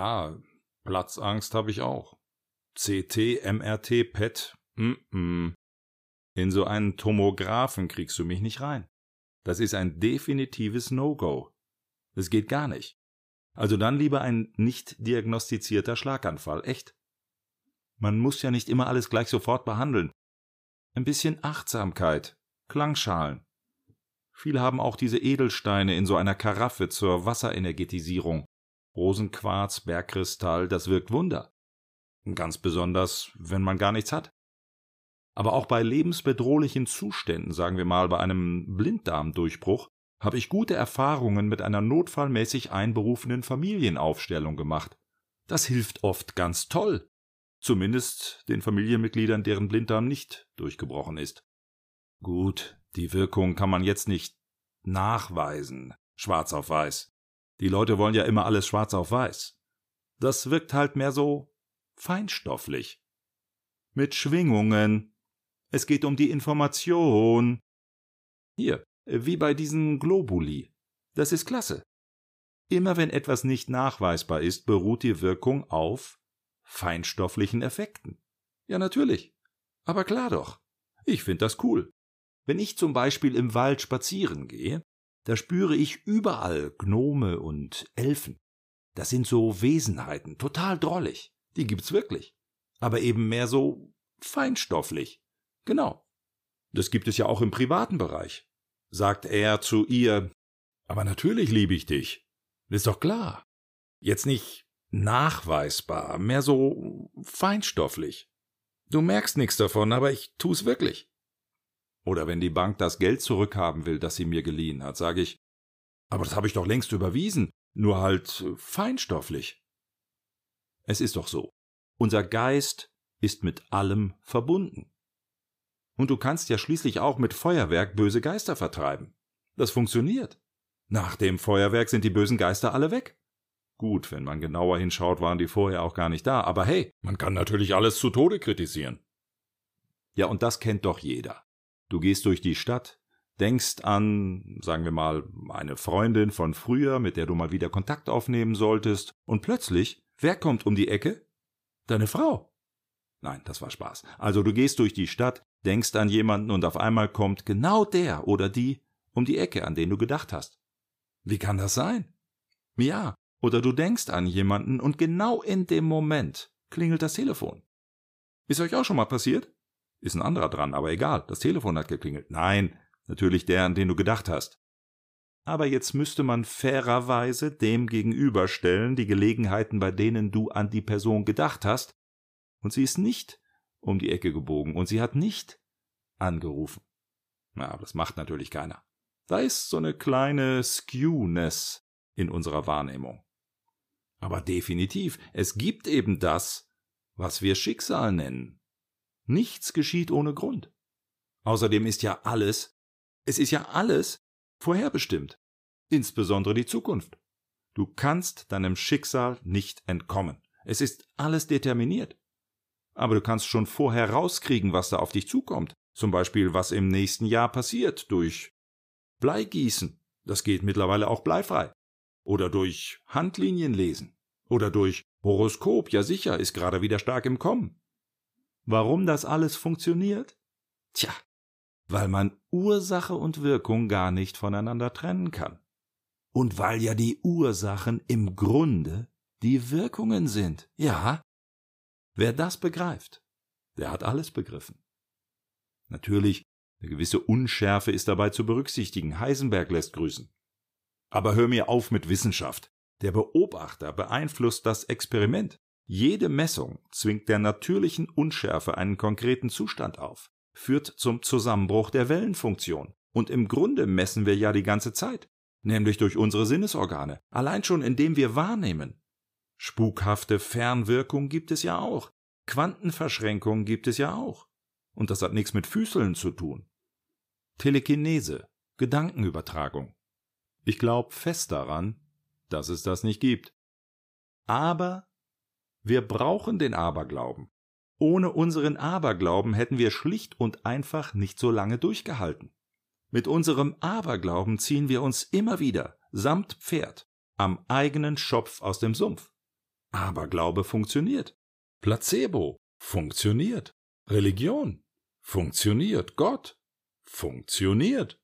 Ja, Platzangst habe ich auch. CT, MRT, PET, mm -mm. In so einen Tomographen kriegst du mich nicht rein. Das ist ein definitives No-Go. Das geht gar nicht. Also dann lieber ein nicht diagnostizierter Schlaganfall, echt. Man muss ja nicht immer alles gleich sofort behandeln. Ein bisschen Achtsamkeit, Klangschalen. Viele haben auch diese Edelsteine in so einer Karaffe zur Wasserenergetisierung. Rosenquarz, Bergkristall, das wirkt Wunder. Ganz besonders, wenn man gar nichts hat. Aber auch bei lebensbedrohlichen Zuständen, sagen wir mal bei einem Blinddarmdurchbruch, habe ich gute Erfahrungen mit einer notfallmäßig einberufenen Familienaufstellung gemacht. Das hilft oft ganz toll. Zumindest den Familienmitgliedern, deren Blinddarm nicht durchgebrochen ist. Gut, die Wirkung kann man jetzt nicht nachweisen, schwarz auf weiß. Die Leute wollen ja immer alles schwarz auf weiß. Das wirkt halt mehr so feinstofflich. Mit Schwingungen. Es geht um die Information. Hier, wie bei diesen Globuli. Das ist klasse. Immer wenn etwas nicht nachweisbar ist, beruht die Wirkung auf feinstofflichen Effekten. Ja, natürlich. Aber klar doch. Ich finde das cool. Wenn ich zum Beispiel im Wald spazieren gehe, da spüre ich überall Gnome und Elfen. Das sind so Wesenheiten, total drollig. Die gibt's wirklich. Aber eben mehr so feinstofflich. Genau. Das gibt es ja auch im privaten Bereich sagt er zu ihr, aber natürlich liebe ich dich. Ist doch klar. Jetzt nicht nachweisbar, mehr so feinstofflich. Du merkst nichts davon, aber ich tu's wirklich. Oder wenn die Bank das Geld zurückhaben will, das sie mir geliehen hat, sage ich, aber das habe ich doch längst überwiesen, nur halt feinstofflich. Es ist doch so. Unser Geist ist mit allem verbunden. Und du kannst ja schließlich auch mit Feuerwerk böse Geister vertreiben. Das funktioniert. Nach dem Feuerwerk sind die bösen Geister alle weg. Gut, wenn man genauer hinschaut, waren die vorher auch gar nicht da, aber hey, man kann natürlich alles zu Tode kritisieren. Ja, und das kennt doch jeder. Du gehst durch die Stadt, denkst an, sagen wir mal, eine Freundin von früher, mit der du mal wieder Kontakt aufnehmen solltest, und plötzlich, wer kommt um die Ecke? Deine Frau. Nein, das war Spaß. Also du gehst durch die Stadt, denkst an jemanden und auf einmal kommt genau der oder die um die Ecke, an den du gedacht hast. Wie kann das sein? Ja, oder du denkst an jemanden und genau in dem Moment klingelt das Telefon. Ist euch auch schon mal passiert? Ist ein anderer dran, aber egal, das Telefon hat geklingelt. Nein, natürlich der, an den du gedacht hast. Aber jetzt müsste man fairerweise dem gegenüberstellen die Gelegenheiten, bei denen du an die Person gedacht hast, und sie ist nicht um die Ecke gebogen und sie hat nicht angerufen. Na, aber das macht natürlich keiner. Da ist so eine kleine Skewness in unserer Wahrnehmung. Aber definitiv, es gibt eben das, was wir Schicksal nennen. Nichts geschieht ohne Grund. Außerdem ist ja alles, es ist ja alles vorherbestimmt, insbesondere die Zukunft. Du kannst deinem Schicksal nicht entkommen. Es ist alles determiniert aber du kannst schon vorher rauskriegen, was da auf dich zukommt. Zum Beispiel, was im nächsten Jahr passiert durch Bleigießen. Das geht mittlerweile auch bleifrei. Oder durch Handlinien lesen. Oder durch Horoskop. Ja sicher, ist gerade wieder stark im Kommen. Warum das alles funktioniert? Tja, weil man Ursache und Wirkung gar nicht voneinander trennen kann. Und weil ja die Ursachen im Grunde die Wirkungen sind. Ja, Wer das begreift, der hat alles begriffen. Natürlich, eine gewisse Unschärfe ist dabei zu berücksichtigen. Heisenberg lässt grüßen. Aber hör mir auf mit Wissenschaft. Der Beobachter beeinflusst das Experiment. Jede Messung zwingt der natürlichen Unschärfe einen konkreten Zustand auf, führt zum Zusammenbruch der Wellenfunktion. Und im Grunde messen wir ja die ganze Zeit, nämlich durch unsere Sinnesorgane, allein schon indem wir wahrnehmen. Spukhafte Fernwirkung gibt es ja auch. Quantenverschränkung gibt es ja auch. Und das hat nichts mit Füßeln zu tun. Telekinese, Gedankenübertragung. Ich glaube fest daran, dass es das nicht gibt. Aber wir brauchen den Aberglauben. Ohne unseren Aberglauben hätten wir schlicht und einfach nicht so lange durchgehalten. Mit unserem Aberglauben ziehen wir uns immer wieder, samt Pferd, am eigenen Schopf aus dem Sumpf. Aberglaube funktioniert. Placebo funktioniert. Religion funktioniert. Gott funktioniert.